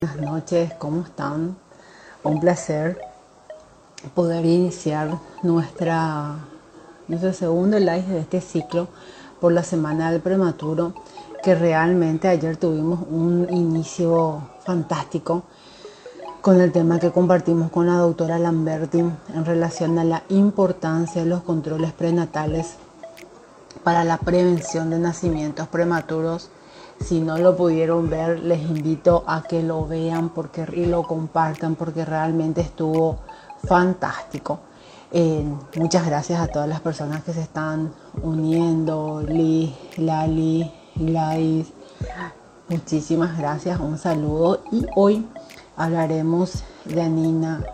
Buenas noches, ¿cómo están? Un placer poder iniciar nuestra, nuestro segundo live de este ciclo por la semana del prematuro, que realmente ayer tuvimos un inicio fantástico con el tema que compartimos con la doctora Lamberti en relación a la importancia de los controles prenatales para la prevención de nacimientos prematuros si no lo pudieron ver, les invito a que lo vean porque, y lo compartan porque realmente estuvo fantástico. Eh, muchas gracias a todas las personas que se están uniendo, Liz, Lali, Gladys. Muchísimas gracias, un saludo. Y hoy hablaremos de Anina,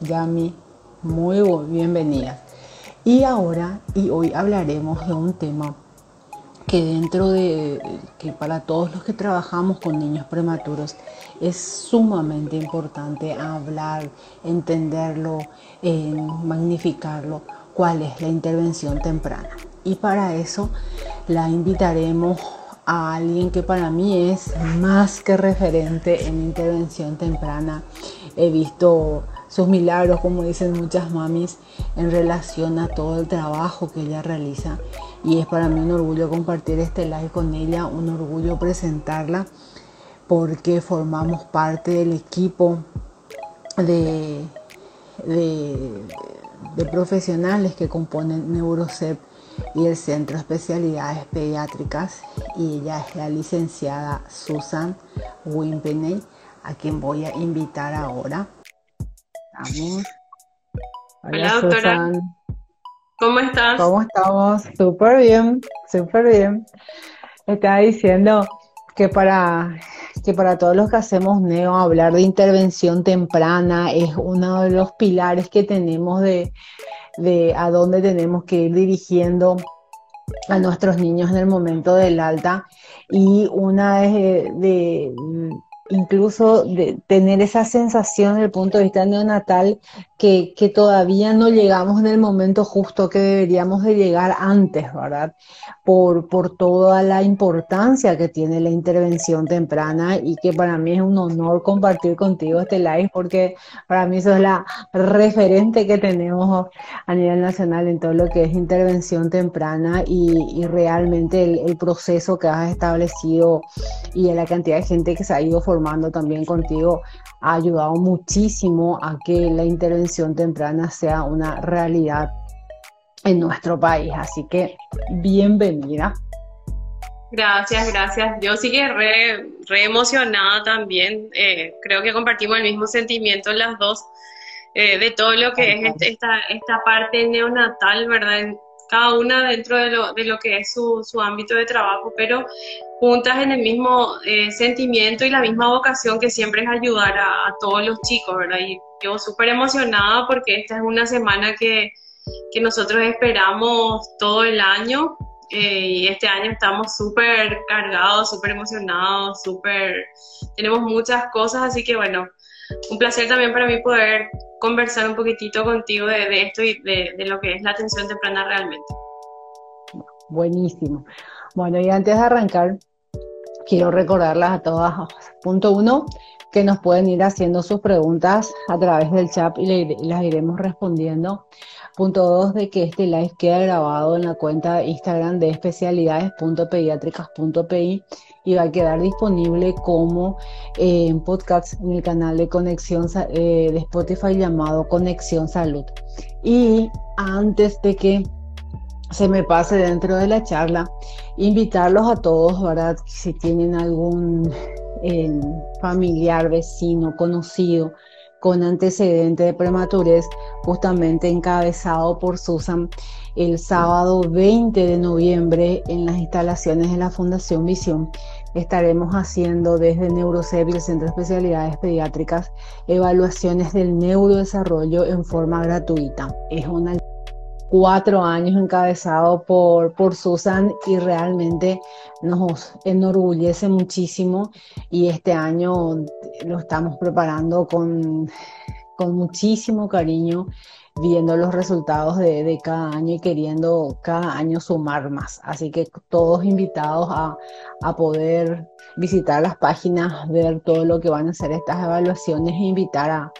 Yami, muy bienvenidas. Y ahora, y hoy hablaremos de un tema que dentro de que para todos los que trabajamos con niños prematuros es sumamente importante hablar, entenderlo, magnificarlo, cuál es la intervención temprana. Y para eso la invitaremos a alguien que para mí es más que referente en intervención temprana. He visto sus milagros, como dicen muchas mamis, en relación a todo el trabajo que ella realiza y es para mí un orgullo compartir este live con ella, un orgullo presentarla porque formamos parte del equipo de, profesionales que componen Neurocep y el Centro de Especialidades Pediátricas y ella es la licenciada Susan Wimpeney a quien voy a invitar ahora. Vamos. Hola, doctora. ¿Cómo estás? ¿Cómo estamos? Súper bien, súper bien. Estaba diciendo que para, que para todos los que hacemos neo, hablar de intervención temprana es uno de los pilares que tenemos de, de a dónde tenemos que ir dirigiendo a nuestros niños en el momento del alta y una de, de incluso de tener esa sensación desde el punto de vista neonatal que, que, todavía no llegamos en el momento justo que deberíamos de llegar antes, ¿verdad? Por, por toda la importancia que tiene la intervención temprana y que para mí es un honor compartir contigo este live porque para mí eso es la referente que tenemos a nivel nacional en todo lo que es intervención temprana y, y realmente el, el, proceso que has establecido y la cantidad de gente que se ha ido formando también contigo ha ayudado muchísimo a que la intervención temprana sea una realidad en nuestro país. Así que bienvenida. Gracias, gracias. Yo sí que re, re emocionada también. Eh, creo que compartimos el mismo sentimiento las dos eh, de todo lo que es este, esta, esta parte neonatal, ¿verdad? Cada una dentro de lo, de lo que es su, su, ámbito de trabajo, pero juntas en el mismo eh, sentimiento y la misma vocación que siempre es ayudar a, todos los chicos, ¿verdad? Y yo súper emocionada porque esta es una semana que, que nosotros esperamos todo el año eh, y este año estamos súper cargados, súper emocionados, súper... Tenemos muchas cosas, así que bueno, un placer también para mí poder conversar un poquitito contigo de, esto y de, lo que es la atención temprana realmente. Buenísimo. Bueno, y antes de arrancar, quiero recordarlas a todas, punto uno, que nos pueden ir haciendo sus preguntas a través del chat y las iremos respondiendo. Punto dos, de que este live queda grabado en la cuenta de Instagram de especialidades.pediátricas.pi y va a quedar disponible como eh, podcast en el canal de Conexión eh, de Spotify llamado Conexión Salud. Y antes de que se me pase dentro de la charla, invitarlos a todos, ¿verdad? Si tienen algún eh, familiar, vecino, conocido, con antecedente de prematurez, justamente encabezado por Susan el sábado 20 de noviembre en las instalaciones de la Fundación Visión. Estaremos haciendo desde Neurocep y el Centro de Especialidades Pediátricas evaluaciones del neurodesarrollo en forma gratuita. Es una cuatro años encabezado por, por Susan y realmente nos enorgullece muchísimo y este año lo estamos preparando con, con muchísimo cariño viendo los resultados de, cada año y queriendo cada año sumar más. Así que todos invitados a, poder visitar las páginas, ver todo lo que van a hacer estas evaluaciones e invitar a,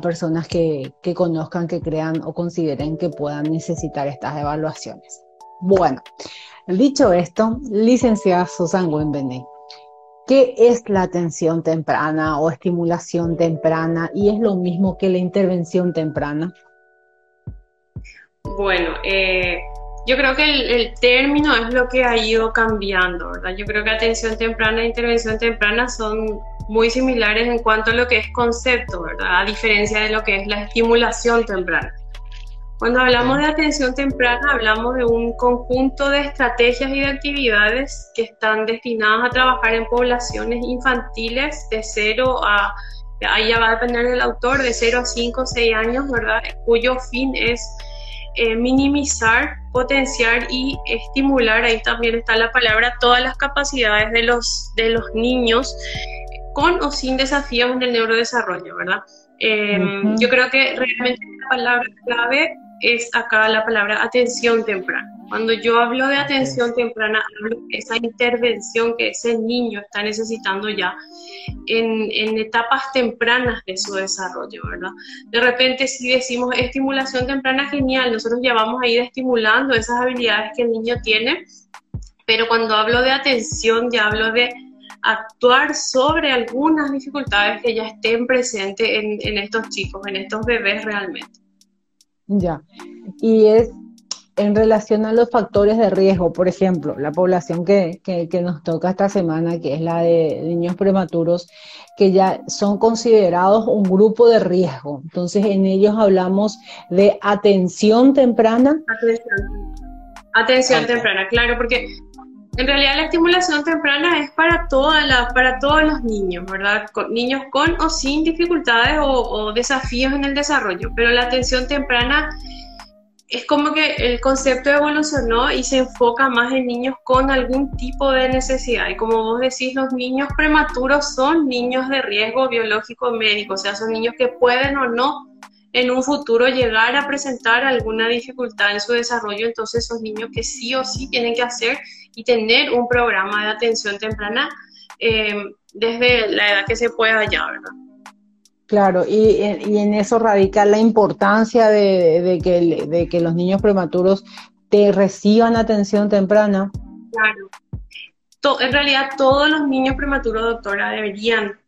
personas que, que, conozcan, que crean o consideren que puedan necesitar estas evaluaciones. Bueno, dicho esto, licenciada Susan Wenbenet, ¿Qué es la atención temprana o estimulación temprana? ¿Y es lo mismo que la intervención temprana? Bueno, eh, yo creo que el, término es lo que ha ido cambiando, ¿verdad? Yo creo que atención temprana e intervención temprana son muy similares en cuanto a lo que es concepto, ¿verdad? A diferencia de lo que es la estimulación temprana. Cuando hablamos de atención temprana, hablamos de un conjunto de estrategias y de actividades que están destinadas a trabajar en poblaciones infantiles de 0 a, ahí ya va a depender del autor, de 0 a 5 o 6 años, ¿verdad? Cuyo fin es eh, minimizar, potenciar y estimular, ahí también está la palabra, todas las capacidades de los, de los niños con o sin desafíos en el neurodesarrollo, ¿verdad? Eh, yo creo que realmente la palabra clave es acá la palabra atención temprana. Cuando yo hablo de atención temprana, hablo de esa intervención que ese niño está necesitando ya en, en, etapas tempranas de su desarrollo, ¿verdad? De repente, si decimos estimulación temprana, genial, nosotros ya vamos a ir estimulando esas habilidades que el niño tiene, pero cuando hablo de atención, ya hablo de actuar sobre algunas dificultades que ya estén presentes en, en estos chicos, en estos bebés realmente. Ya. Y es en relación a los factores de riesgo, por ejemplo, la población que, nos toca esta semana, que es la de niños prematuros, que ya son considerados un grupo de riesgo. Entonces, en ellos hablamos de atención temprana. Atención, atención temprana, claro, porque en realidad la estimulación temprana es para, todas las, para todos los niños, ¿verdad? niños con o sin dificultades o, desafíos en el desarrollo, pero la atención temprana es como que el concepto evolucionó y se enfoca más en niños con algún tipo de necesidad. Y como vos decís, los niños prematuros son niños de riesgo biológico médico, o sea, son niños que pueden o no en un futuro llegar a presentar alguna dificultad en su desarrollo, entonces son niños que sí o sí tienen que hacer y tener un programa de atención temprana eh, desde la edad que se pueda ya, ¿verdad? Claro, y, en eso radica la importancia de, que, de que los niños prematuros te reciban atención temprana. Claro. en realidad todos los niños prematuros, doctora, deberían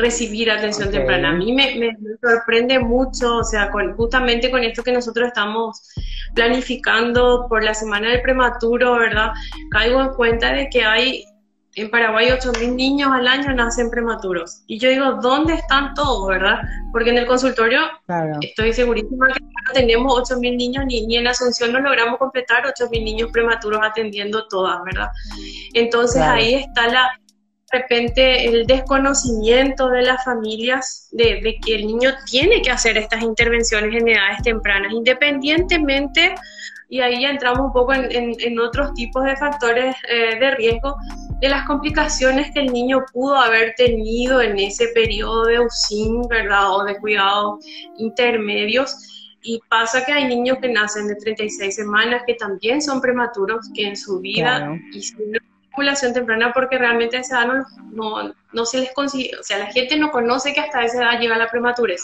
recibir atención temprana. A mí me, sorprende mucho, o sea, con, justamente con esto que nosotros estamos planificando por la semana del prematuro, ¿verdad? Caigo en cuenta de que hay en Paraguay 8.000 niños al año nacen prematuros. Y yo digo, ¿dónde están todos, verdad? Porque en el consultorio estoy segurísima que no tenemos 8.000 niños, ni, ni en Asunción no logramos completar 8.000 niños prematuros atendiendo todas, ¿verdad? Entonces ahí está la, de repente el desconocimiento de las familias de, que el niño tiene que hacer estas intervenciones en edades tempranas, independientemente, y ahí ya entramos un poco en, otros tipos de factores eh, de riesgo, de las complicaciones que el niño pudo haber tenido en ese periodo de USIN, ¿verdad? O de cuidados intermedios. Y pasa que hay niños que nacen de 36 semanas que también son prematuros, que en su vida y estimulación temprana porque realmente a esa edad no, no, se les consigue, o sea, la gente no conoce que hasta esa edad llega la prematurez.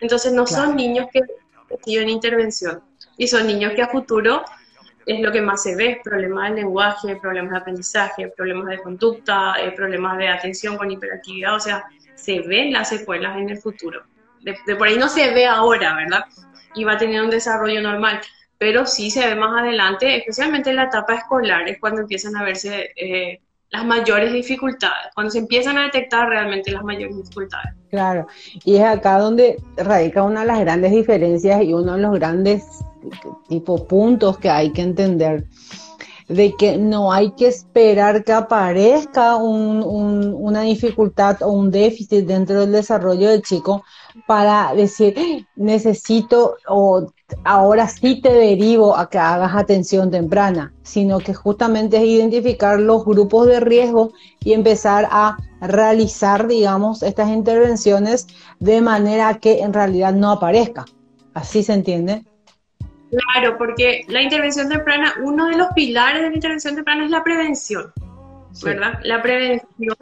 Entonces no son niños que reciben intervención y son niños que a futuro es lo que más se ve, problemas de lenguaje, problemas de aprendizaje, problemas de conducta, eh, problemas de atención con hiperactividad, o sea, se ven las secuelas en el futuro. De, de, por ahí no se ve ahora, ¿verdad? Y va a tener un desarrollo normal pero sí se ve más adelante, especialmente en la etapa escolar, es cuando empiezan a verse eh, las mayores dificultades, cuando se empiezan a detectar realmente las mayores dificultades. Claro, y es acá donde radica una de las grandes diferencias y uno de los grandes tipo puntos que hay que entender de que no hay que esperar que aparezca una dificultad o un déficit dentro del desarrollo del chico para decir, necesito o ahora sí te derivo a que hagas atención temprana, sino que justamente es identificar los grupos de riesgo y empezar a realizar, digamos, estas intervenciones de manera que en realidad no aparezca. ¿Así se entiende? Claro, porque la intervención temprana, uno de los pilares de la intervención temprana es la prevención, ¿verdad? La prevención.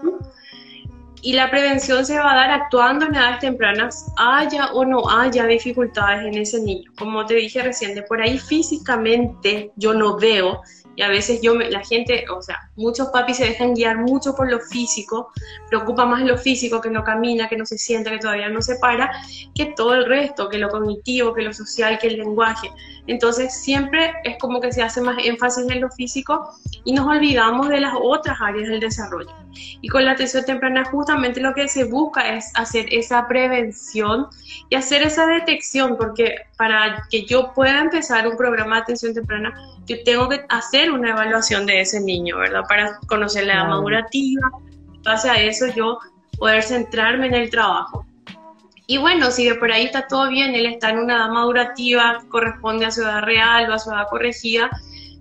Y la prevención se va a dar actuando en edades tempranas, haya o no haya dificultades en ese niño. Como te dije recién, de por ahí físicamente yo no veo y a veces yo, la gente, o sea, muchos papis se dejan guiar mucho por lo físico, preocupa más lo físico, que no camina, que no se sienta, que todavía no se para, que todo el resto, que lo cognitivo, que lo social, que el lenguaje. Entonces siempre es como que se hace más énfasis en lo físico y nos olvidamos de las otras áreas del desarrollo. Y con la atención temprana justamente lo que se busca es hacer esa prevención y hacer esa detección, porque para que yo pueda empezar un programa de atención temprana, yo tengo que hacer una evaluación de ese niño, ¿verdad? Para conocer la edad madurativa, base a eso yo poder centrarme en el trabajo. Y bueno, si de por ahí está todo bien, él está en una edad madurativa, corresponde a su edad real o a su edad corregida,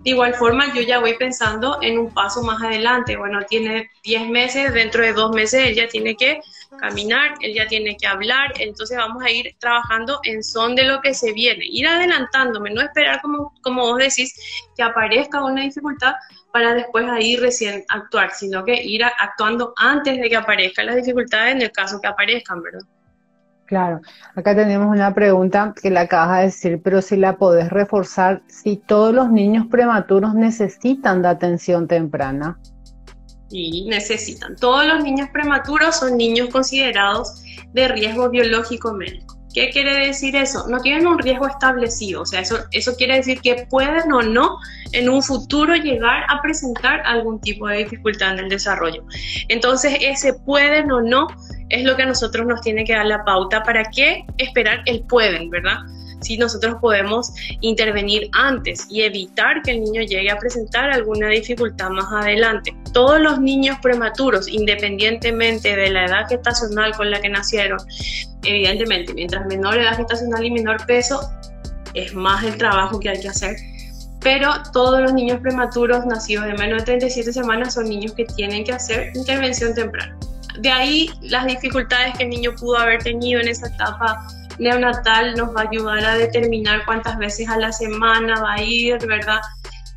de igual forma, yo ya voy pensando en un paso más adelante. Bueno, tiene 10 meses, dentro de dos meses él ya tiene que caminar, él ya tiene que hablar, entonces vamos a ir trabajando en son de lo que se viene, ir adelantándome, no esperar como, como vos decís que aparezca una dificultad para después ahí recién actuar, sino que ir actuando antes de que aparezcan las dificultades en el caso que aparezcan, ¿verdad? Claro, acá tenemos una pregunta que la acabas de decir, pero si la podés reforzar, si todos los niños prematuros necesitan de atención temprana. Sí, necesitan. Todos los niños prematuros son niños considerados de riesgo biológico médico. ¿Qué quiere decir eso? No tienen un riesgo establecido, o sea, eso, eso quiere decir que pueden o no en un futuro llegar a presentar algún tipo de dificultad en el desarrollo. Entonces, ese pueden o no es lo que a nosotros nos tiene que dar la pauta para qué esperar el pueden, ¿verdad? Si nosotros podemos intervenir antes y evitar que el niño llegue a presentar alguna dificultad más adelante. Todos los niños prematuros, independientemente de la edad gestacional con la que nacieron, evidentemente, mientras menor edad gestacional y menor peso, es más el trabajo que hay que hacer. Pero todos los niños prematuros nacidos de menos de 37 semanas son niños que tienen que hacer intervención temprana. De ahí las dificultades que el niño pudo haber tenido en esa etapa neonatal nos va a ayudar a determinar cuántas veces a la semana va a ir, ¿verdad?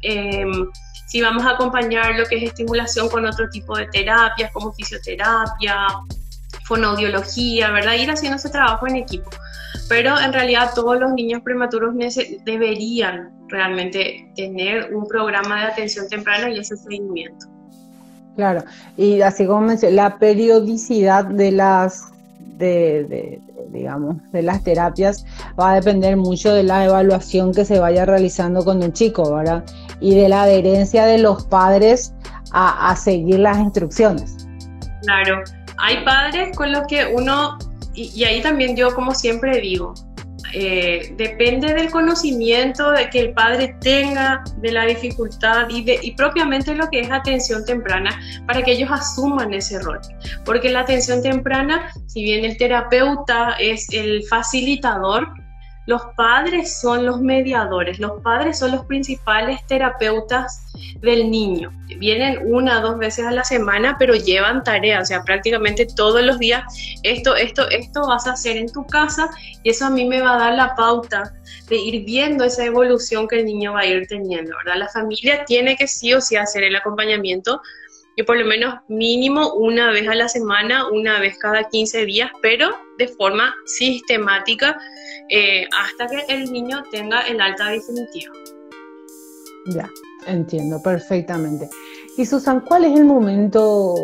Em, si vamos a acompañar lo que es estimulación con otro tipo de terapias como fisioterapia, fonoaudiología, ¿verdad? Ir haciendo ese trabajo en equipo. Pero en realidad todos los niños prematuros deberían realmente tener un programa de atención temprana y ese seguimiento. Claro, y así como mencioné, la periodicidad de las de, digamos, de las terapias va a depender mucho de la evaluación que se vaya realizando con el chico, ¿verdad? Y de la adherencia de los padres a, seguir las instrucciones. Claro, hay padres con los que uno, y ahí también yo como siempre digo, eh, depende del conocimiento que el padre tenga de la dificultad y propiamente lo que es atención temprana para que ellos asuman ese rol. Porque la atención temprana, si bien el terapeuta es el facilitador, los padres son los mediadores, los padres son los principales terapeutas del niño. Vienen una o dos veces a la semana, pero llevan tareas, o sea, prácticamente todos los días, esto, esto, esto vas a hacer en tu casa y eso a mí me va a dar la pauta de ir viendo esa evolución que el niño va a ir teniendo, ¿verdad? La familia tiene que sí o sí hacer el acompañamiento y por lo menos mínimo una vez a la semana, una vez cada 15 días, pero de forma sistemática eh, hasta que el niño tenga el alta definitiva. Ya, entiendo perfectamente. Y Susan, ¿cuál es el momento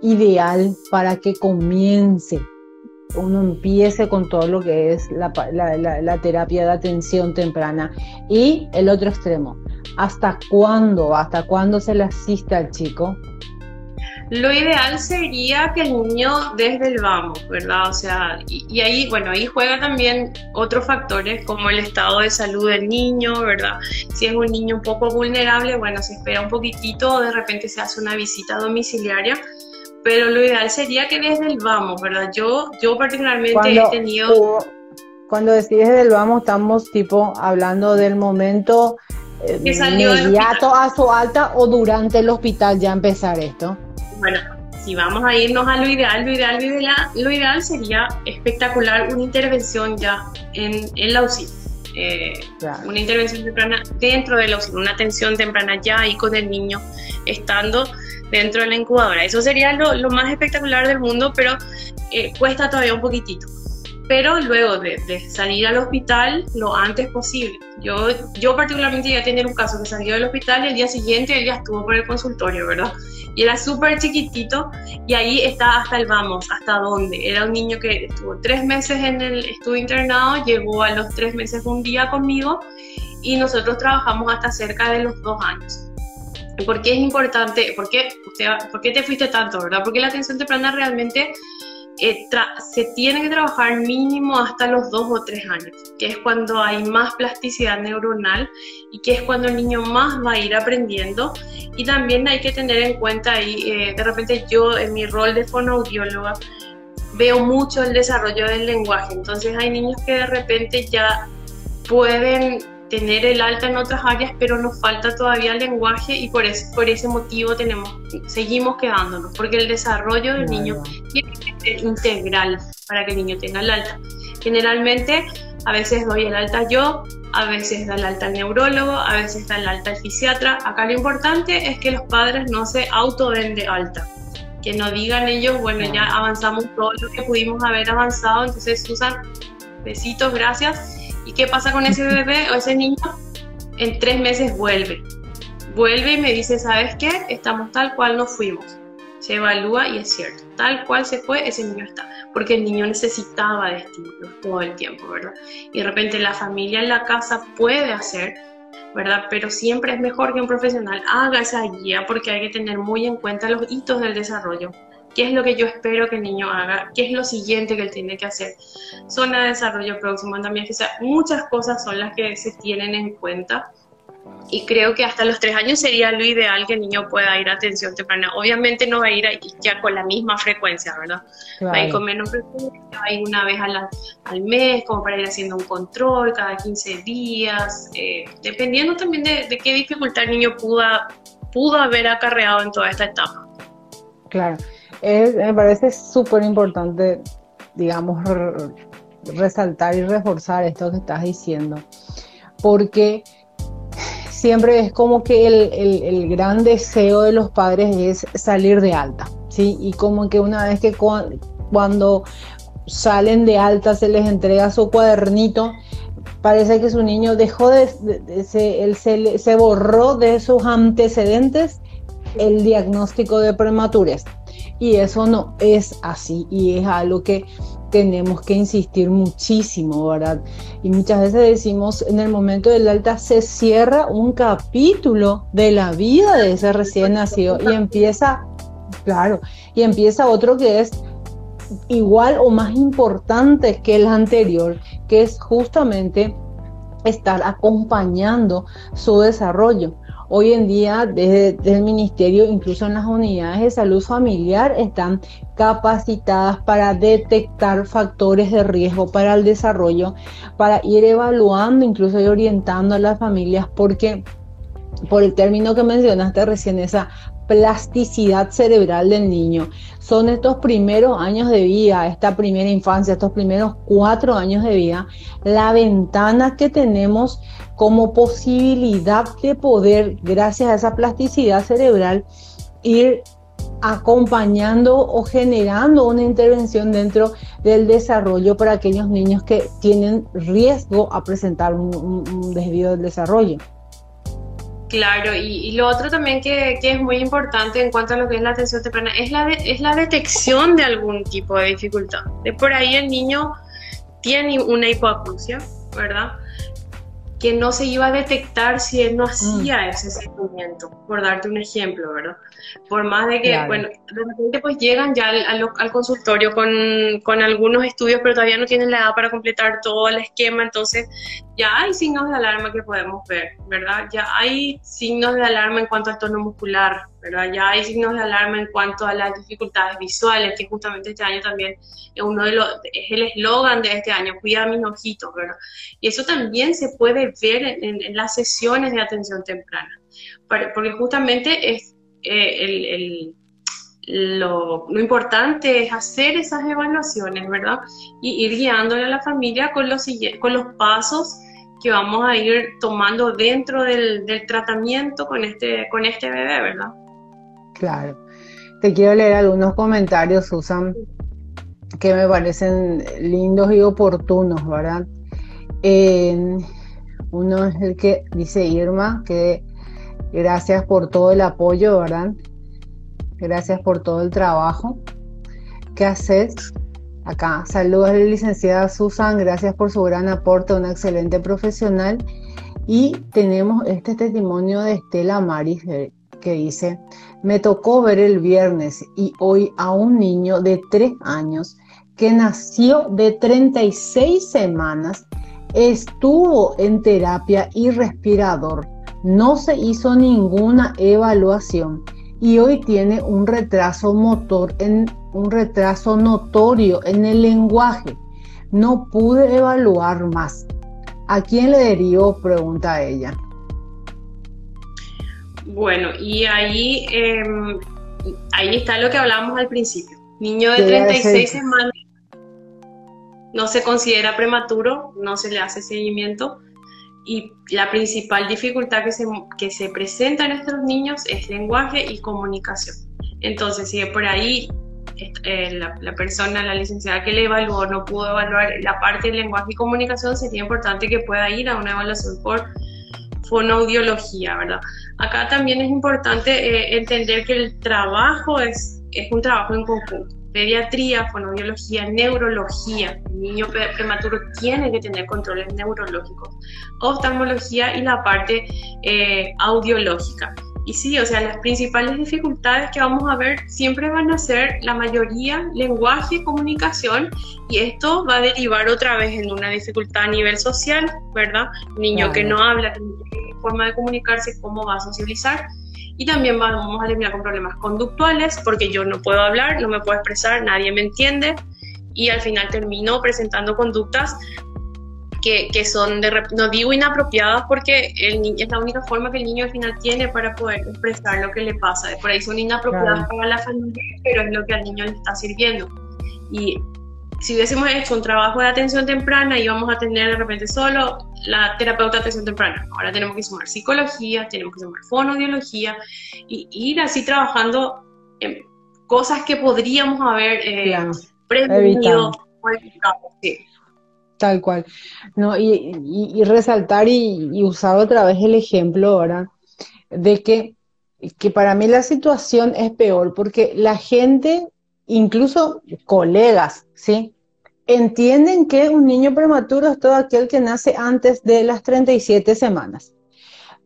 ideal para que comience, uno empiece con todo lo que es la, la terapia de atención temprana? Y el otro extremo, ¿hasta cuándo, hasta cuándo se le asiste al chico? Lo ideal sería que el niño desde el vamos, ¿verdad? O sea, y, ahí, bueno, ahí juega también otros factores como el estado de salud del niño, ¿verdad? Si es un niño un poco vulnerable, bueno, se espera un poquitito o de repente se hace una visita domiciliaria, pero lo ideal sería que desde el vamos, ¿verdad? Yo, yo particularmente he tenido... Cuando decís desde el vamos, estamos tipo hablando del momento eh, inmediato a su alta o durante el hospital ya empezar esto. Bueno, si vamos a irnos a lo ideal, lo ideal, lo ideal, lo ideal sería espectacular una intervención ya en, en la UCI. Eh, una intervención temprana dentro de la UCI, una atención temprana ya ahí con el niño estando dentro de la incubadora. Eso sería lo, lo más espectacular del mundo, pero eh, cuesta todavía un poquitito pero luego de, salir al hospital lo antes posible. Yo, yo particularmente iba a tener un caso que salió del hospital y el día siguiente él ya estuvo por el consultorio, ¿verdad? Y era súper chiquitito y ahí está hasta el vamos, hasta dónde. Era un niño que estuvo tres meses en el estudio internado, llegó a los tres meses un día conmigo y nosotros trabajamos hasta cerca de los dos años. ¿Por qué es importante? ¿Por qué, ¿Por qué te fuiste tanto, verdad? Porque la atención temprana realmente eh, se tiene que trabajar mínimo hasta los dos o tres años, que es cuando hay más plasticidad neuronal y que es cuando el niño más va a ir aprendiendo. Y también hay que tener en cuenta ahí, eh, de repente yo en mi rol de fonoaudióloga veo mucho el desarrollo del lenguaje, entonces hay niños que de repente ya pueden tener el alta en otras áreas, pero nos falta todavía el lenguaje y por ese, por ese motivo tenemos, seguimos quedándonos, porque el desarrollo del niño tiene que ser integral para que el niño tenga el alta. Generalmente, a veces doy el alta yo, a veces da el alta el neurólogo, a veces da el alta el fisiatra. Acá lo importante es que los padres no se auto den de alta, que no digan ellos, bueno, ya avanzamos todo lo que pudimos haber avanzado, entonces Susan, besitos, gracias. ¿Y qué pasa con ese bebé o ese niño? En tres meses vuelve. Vuelve y me dice, ¿sabes qué? Estamos tal cual nos fuimos. Se evalúa y es cierto. Tal cual se fue, ese niño está. Porque el niño necesitaba de estímulos todo el tiempo, ¿verdad? Y de repente la familia en la casa puede hacer, ¿verdad? Pero siempre es mejor que un profesional haga esa guía porque hay que tener muy en cuenta los hitos del desarrollo qué es lo que yo espero que el niño haga, qué es lo siguiente que él tiene que hacer. Zona de desarrollo próximo también, o sea, muchas cosas son las que se tienen en cuenta. Y creo que hasta los tres años sería lo ideal que el niño pueda ir a atención temprana. Obviamente no va a ir ya con la misma frecuencia, ¿verdad? Va a ir con menos frecuencia, va a ir una vez al mes, como para ir haciendo un control cada 15 días, eh, dependiendo también de, de, qué dificultad el niño pudo, pudo haber acarreado en toda esta etapa. Claro me parece súper importante, digamos, resaltar y reforzar esto que estás diciendo, porque siempre es como que el, gran deseo de los padres es salir de alta, ¿sí? Y como que una vez que cuando salen de alta se les entrega su cuadernito, parece que su niño dejó de, se, se, se borró de sus antecedentes el diagnóstico de prematurez. Y eso no es así y es algo que tenemos que insistir muchísimo, ¿verdad? Y muchas veces decimos, en el momento del alta se cierra un capítulo de la vida de ese recién nacido y empieza, claro, y empieza otro que es igual o más importante que el anterior, que es justamente estar acompañando su desarrollo. Hoy en día, desde, el ministerio, incluso en las unidades de salud familiar, están capacitadas para detectar factores de riesgo para el desarrollo, para ir evaluando, incluso y orientando a las familias, porque por el término que mencionaste recién, esa plasticidad cerebral del niño. Son estos primeros años de vida, esta primera infancia, estos primeros cuatro años de vida, la ventana que tenemos como posibilidad de poder, gracias a esa plasticidad cerebral, ir acompañando o generando una intervención dentro del desarrollo para aquellos niños que tienen riesgo a presentar un, desvío del desarrollo. Claro, y, lo otro también que, es muy importante en cuanto a lo que es la atención temprana es la, es la detección de algún tipo de dificultad. De por ahí el niño tiene una hipoacusia, ¿verdad? que no se iba a detectar si él no hacía mm. ese seguimiento, por darte un ejemplo, ¿verdad? Por más de que, bueno, de repente pues llegan ya al, al, consultorio con, con, algunos estudios, pero todavía no tienen la edad para completar todo el esquema, entonces ya hay signos de alarma que podemos ver, ¿verdad? Ya hay signos de alarma en cuanto al tono muscular, ¿verdad? Ya hay signos de alarma en cuanto a las dificultades visuales, que justamente este año también es uno de los, es el eslogan de este año, cuida mis ojitos, ¿verdad? Y eso también se puede ver en, las sesiones de atención temprana, porque justamente es eh, el, lo, importante es hacer esas evaluaciones, ¿verdad? Y ir guiándole a la familia con los, con los pasos que vamos a ir tomando dentro del, tratamiento con este, con este bebé, ¿verdad? Claro. Te quiero leer algunos comentarios, Susan, que me parecen lindos y oportunos, ¿verdad? uno es el que dice Irma, que gracias por todo el apoyo, ¿verdad? Gracias por todo el trabajo que haces. Acá, saludos a la licenciada Susan, gracias por su gran aporte, una excelente profesional. Y tenemos este testimonio de Estela Maris que dice, me tocó ver el viernes y hoy a un niño de 3 años que nació de 36 semanas, estuvo en terapia y respirador, no se hizo ninguna evaluación y hoy tiene un retraso motor, en, un retraso notorio en el lenguaje. No pude evaluar más. ¿A quién le derivo? Pregunta ella. Bueno, y ahí, em, ahí está lo que hablábamos al principio. Niño de 36 semanas no se considera prematuro, no se le hace seguimiento, y la principal dificultad que se, que se presenta en estos niños es lenguaje y comunicación. Entonces, si por ahí eh, la, la, persona, la licenciada que le evaluó, no pudo evaluar la parte de lenguaje y comunicación, sería importante que pueda ir a una evaluación por fonoaudiología, ¿verdad? Acá también es importante eh, entender que el trabajo es, es un trabajo en conjunto pediatría, fonobiología, neurología. El niño prematuro tiene que tener controles neurológicos, oftalmología y la parte eh, audiológica. Y sí, o sea, las principales dificultades que vamos a ver siempre van a ser la mayoría lenguaje y comunicación y esto va a derivar otra vez en una dificultad a nivel social, ¿verdad? Niño que no habla, que forma de comunicarse, ¿cómo va a socializar? Y también vamos a eliminar con problemas conductuales, porque yo no puedo hablar, no me puedo expresar, nadie me entiende, y al final termino presentando conductas que, que son, de, no digo inapropiadas, porque el es la única forma que el niño al final tiene para poder expresar lo que le pasa. Por ahí son inapropiadas para la familia, pero es lo que al niño le está sirviendo. Y si hubiésemos hecho un trabajo de atención temprana, íbamos a tener de repente solo la terapeuta de atención temprana. Ahora tenemos que sumar psicología, tenemos que sumar fonoaudiología y ir así trabajando en cosas que podríamos haber eh, prevenido. Tal cual. No, y, resaltar y, usar otra vez el ejemplo ahora de que, que para mí la situación es peor porque la gente, incluso colegas, ¿sí? entienden que un niño prematuro es todo aquel que nace antes de las 37 semanas.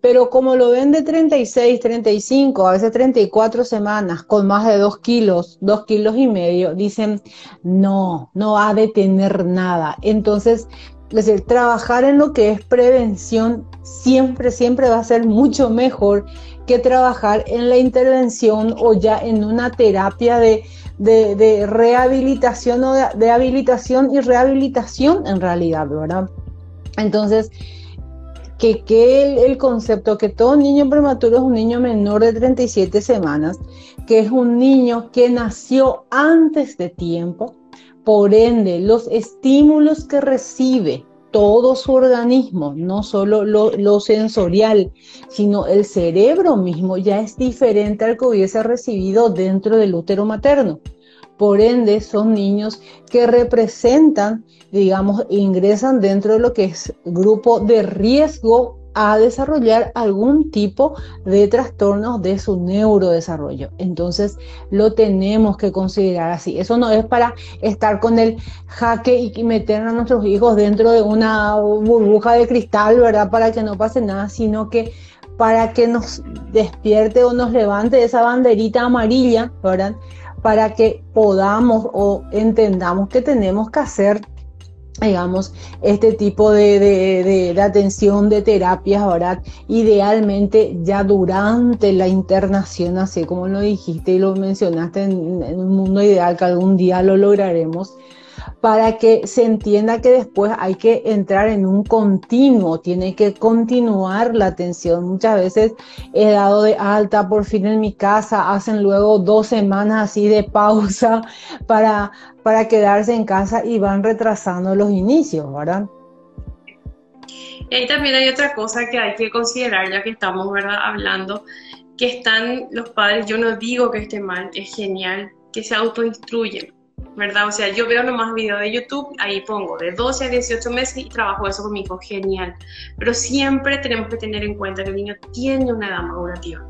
Pero como lo ven de 36, 35, a veces 34 semanas, con más de 2 kilos, 2 kilos y medio, dicen, no, no ha de tener nada. Entonces, es decir, trabajar en lo que es prevención siempre, siempre va a ser mucho mejor que trabajar en la intervención o ya en una terapia de, de, rehabilitación o de, habilitación y rehabilitación en realidad, ¿verdad? Entonces, que, que el, concepto que todo niño prematuro es un niño menor de 37 semanas, que es un niño que nació antes de tiempo, por ende, los estímulos que recibe todo su organismo, no solo lo, lo, sensorial, sino el cerebro mismo ya es diferente al que hubiese recibido dentro del útero materno. Por ende, son niños que representan, digamos, ingresan dentro de lo que es grupo de riesgo a desarrollar algún tipo de trastornos de su neurodesarrollo. Entonces lo tenemos que considerar así. Eso no es para estar con el jaque y meter a nuestros hijos dentro de una burbuja de cristal, ¿verdad? Para que no pase nada, sino que para que nos despierte o nos levante esa banderita amarilla, ¿verdad? Para que podamos o entendamos que tenemos que hacer digamos, este tipo de, atención, de terapias, ¿verdad? Idealmente ya durante la internación, así como lo dijiste y lo mencionaste en, un mundo ideal que algún día lo lograremos, para que se entienda que después hay que entrar en un continuo, tiene que continuar la atención. Muchas veces he dado de alta por fin en mi casa, hacen luego dos semanas así de pausa para, para quedarse en casa y van retrasando los inicios, ¿verdad? Y también hay otra cosa que hay que considerar, ya que estamos ¿verdad? hablando, que están los padres, yo no digo que esté mal, es genial, que se autoinstruyen, ¿verdad? O sea, yo veo nomás videos de YouTube, ahí pongo de 12 a 18 meses y trabajo eso con mi hijo, genial. Pero siempre tenemos que tener en cuenta que el niño tiene una edad madurativa.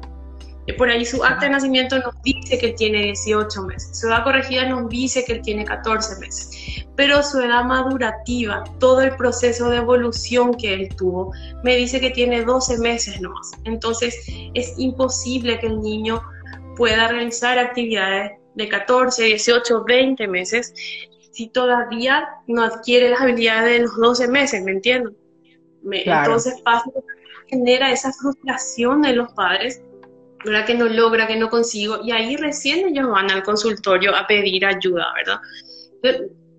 Por ahí su acta de nacimiento nos dice que él tiene 18 meses, su edad corregida nos dice que él tiene 14 meses, pero su edad madurativa, todo el proceso de evolución que él tuvo, me dice que tiene 12 meses nomás. Entonces es imposible que el niño pueda realizar actividades de 14, 18, 20 meses si todavía no adquiere las habilidades de los 12 meses, ¿me entiendo? Entonces pasa, genera esa frustración de los padres ¿verdad? Que no logra, que no consigo, y ahí recién ellos van al consultorio a pedir ayuda, ¿verdad?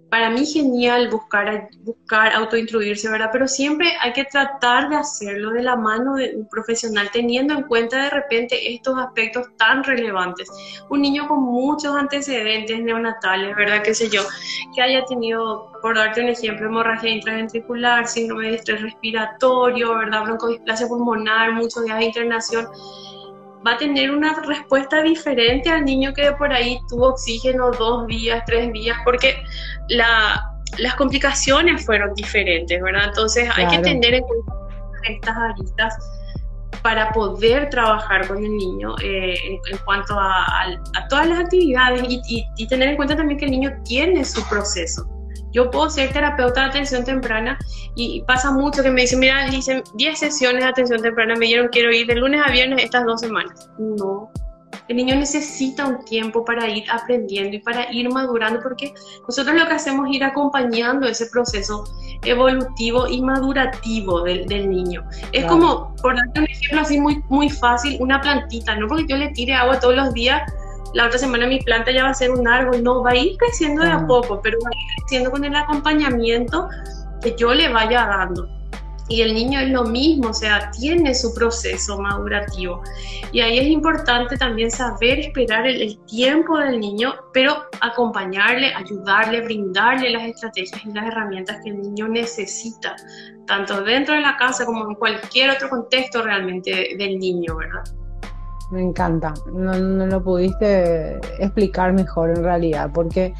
Para mí genial buscar, buscar autoinstruirse, ¿verdad? Pero siempre hay que tratar de hacerlo de la mano de un profesional, teniendo en cuenta de repente estos aspectos tan relevantes. Un niño con muchos antecedentes neonatales, ¿verdad? Qué sé yo, que haya tenido, por darte un ejemplo, hemorragia intraventricular, síndrome de estrés respiratorio, ¿verdad? Broncodisplasia pulmonar, muchos días de internación va a tener una respuesta diferente al niño que por ahí tuvo oxígeno dos días, tres días, porque las complicaciones fueron diferentes, ¿verdad? Entonces hay que tener en cuenta estas aristas para poder trabajar con el niño eh, en, cuanto a, todas las actividades y tener en cuenta también que el niño tiene su proceso. Yo puedo ser terapeuta de atención temprana y pasa mucho que me dicen, mira, dicen 10 sesiones de atención temprana, me dieron, quiero ir de lunes a viernes estas dos semanas. No, el niño necesita un tiempo para ir aprendiendo y para ir madurando, porque nosotros lo que hacemos es ir acompañando ese proceso evolutivo y madurativo del, niño. Es como, por darte un ejemplo así muy, muy fácil, una plantita, no porque yo le tire agua todos los días, la otra semana mi planta ya va a ser un árbol, no, va a ir creciendo de a poco, pero va a ir creciendo con el acompañamiento que yo le vaya dando. Y el niño es lo mismo, o sea, tiene su proceso madurativo. Y ahí es importante también saber esperar el, tiempo del niño, pero acompañarle, ayudarle, brindarle las estrategias y las herramientas que el niño necesita, tanto dentro de la casa como en cualquier otro contexto realmente del niño, ¿verdad? Me encanta. No, no, lo pudiste explicar mejor en realidad, porque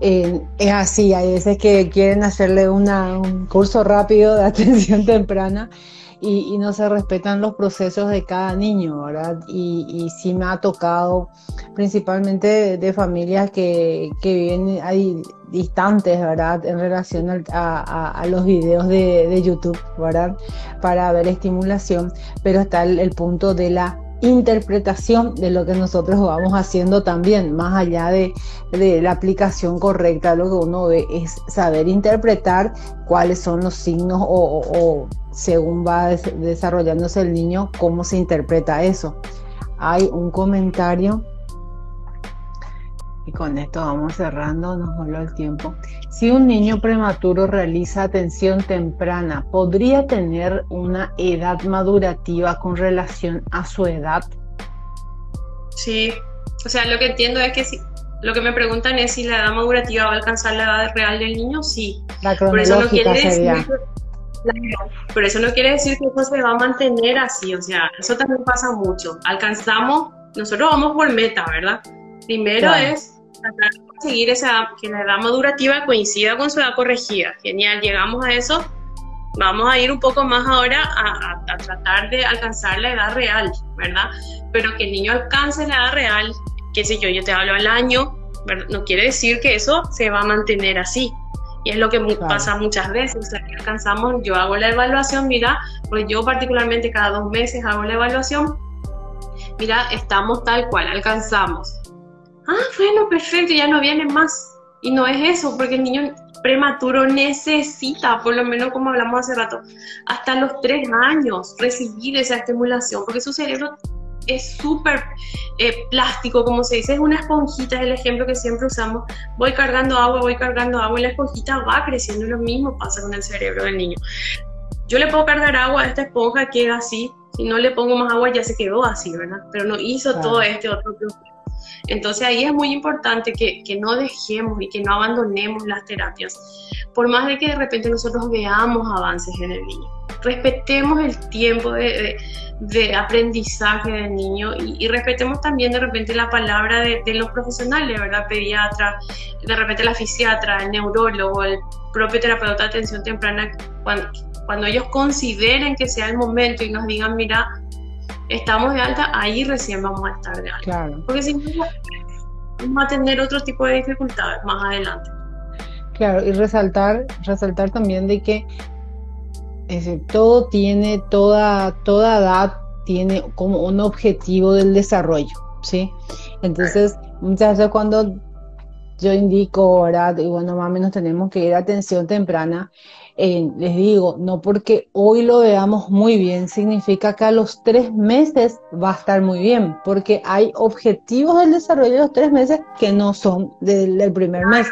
eh, es así, hay veces que quieren hacerle un curso rápido de atención temprana y, no se respetan los procesos de cada niño, ¿verdad? Y, sí me ha tocado principalmente de, familias que, que, viven ahí distantes, ¿verdad? En relación a, los videos de, YouTube, ¿verdad? Para ver estimulación, pero está el punto de la interpretación de lo que nosotros vamos haciendo también, más allá de, la aplicación correcta, lo que uno ve es saber interpretar cuáles son los signos o, según va desarrollándose el niño, cómo se interpreta eso. Hay un comentario y con esto vamos cerrando, nos voló el tiempo. Si un niño prematuro realiza atención temprana, ¿podría tener una edad madurativa con relación a su edad? Sí, o sea, lo que entiendo es que si, lo que me preguntan es si la edad madurativa va a alcanzar la edad real del niño, sí. La Por eso no quiere decir pero eso no quiere decir que eso se va a mantener así, o sea, eso también pasa mucho. Alcanzamos, nosotros vamos por meta, ¿verdad? Primero es tratar de conseguir esa, que la edad madurativa coincida con su edad corregida. Genial, llegamos a eso. Vamos a ir un poco más ahora a, tratar de alcanzar la edad real, ¿verdad? Pero que el niño alcance la edad real, qué sé yo, yo te hablo al año, no quiere decir que eso se va a mantener así. Y es lo que pasa muchas veces, o sea, que alcanzamos, yo hago la evaluación, mira, pues yo particularmente cada dos meses hago la evaluación, mira, estamos tal cual, alcanzamos ah, bueno, perfecto, ya no viene más. Y no es eso, porque el niño prematuro necesita, por lo menos como hablamos hace rato, hasta los tres años recibir esa estimulación, porque su cerebro es súper eh, plástico, como se dice, es una esponjita, es el ejemplo que siempre usamos. Voy cargando agua, voy cargando agua y la esponjita va creciendo. Lo mismo pasa con el cerebro del niño. Yo le puedo cargar agua a esta esponja, queda así. Si no le pongo más agua, ya se quedó así, ¿verdad? Pero no hizo todo este otro proceso. Entonces ahí es muy importante que, que, no dejemos y que no abandonemos las terapias, por más de que de repente nosotros veamos avances en el niño. Respetemos el tiempo de, de, aprendizaje del niño y, respetemos también de repente la palabra de, los profesionales, ¿verdad? Pediatra, de repente la fisiatra, el neurólogo, el propio terapeuta de atención temprana, cuando, cuando ellos consideren que sea el momento y nos digan, mira, estamos de alta, ahí recién vamos a estar de alta. Claro. Porque si no, vamos a tener otro tipo de dificultades más adelante. Claro, y resaltar, resaltar también de que todo tiene, toda, toda edad tiene como un objetivo del desarrollo, ¿sí? Entonces, muchas veces cuando yo indico, ¿verdad? Y bueno, más o menos tenemos que ir a atención temprana, les digo, no porque hoy lo veamos muy bien, significa que a los tres meses va a estar muy bien, porque hay objetivos del desarrollo de los tres meses que no son del, primer mes.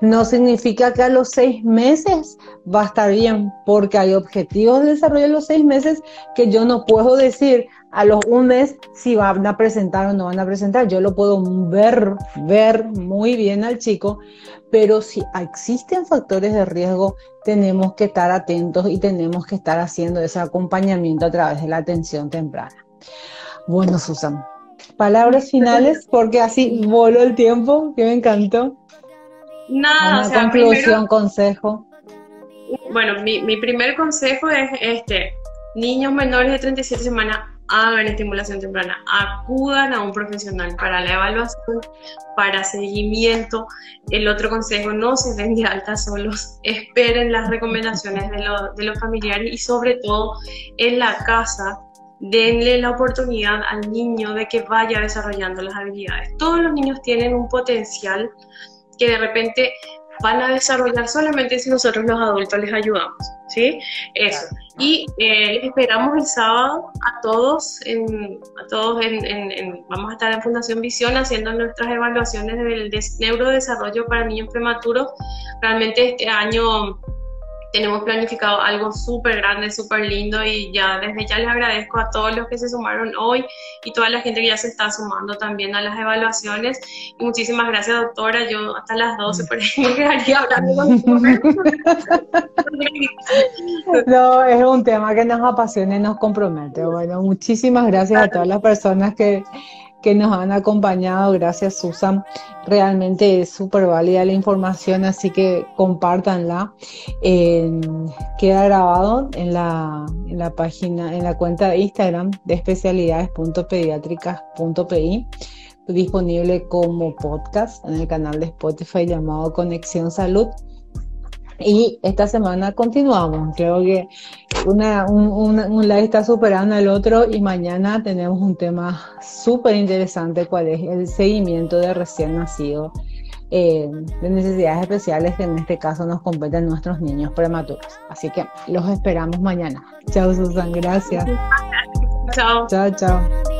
No significa que a los seis meses va a estar bien, porque hay objetivos del desarrollo de los seis meses que yo no puedo decir, a los un mes si van a presentar o no van a presentar. Yo lo puedo ver, ver muy bien al chico, pero si existen factores de riesgo, tenemos que estar atentos y tenemos que estar haciendo ese acompañamiento a través de la atención temprana. Bueno, Susan, palabras finales, porque así voló el tiempo, que me encantó. Nada, Una conclusión, consejo. Bueno, mi, mi primer consejo es este, niños menores de 37 semanas, hagan estimulación temprana, acudan a un profesional para la evaluación, para seguimiento. El otro consejo, no se den de alta solos, esperen las recomendaciones de, de los familiares y sobre todo en la casa denle la oportunidad al niño de que vaya desarrollando las habilidades. Todos los niños tienen un potencial que de repente van a desarrollar solamente si nosotros los adultos les ayudamos, ¿sí? Eso. Y eh, esperamos el sábado a todos, en, a todos en, vamos a estar en Fundación Visión haciendo nuestras evaluaciones del neurodesarrollo para niños prematuros. Realmente este año tenemos planificado algo súper grande, súper lindo y ya desde ya les agradezco a todos los que se sumaron hoy y toda la gente que ya se está sumando también a las evaluaciones. Y muchísimas gracias, doctora. Yo hasta las 12 por ahí me quedaría hablando No, es un tema que nos apasiona y nos compromete. Bueno, muchísimas gracias a todas las personas que que nos han acompañado. Gracias, Susan. Realmente es súper válida la información, así que compártanla. queda grabado en la, en la página, en la cuenta de Instagram de especialidades.pediátricas.pi disponible como podcast en el canal de Spotify llamado Conexión Salud. Y esta semana continuamos. Creo que una, un, un, live está superando al otro y mañana tenemos un tema súper interesante, cuál es el seguimiento de recién nacidos eh, de necesidades especiales que en este caso nos competen nuestros niños prematuros. Así que los esperamos mañana. Chao, Susan. Gracias. Chao. Chao, chao.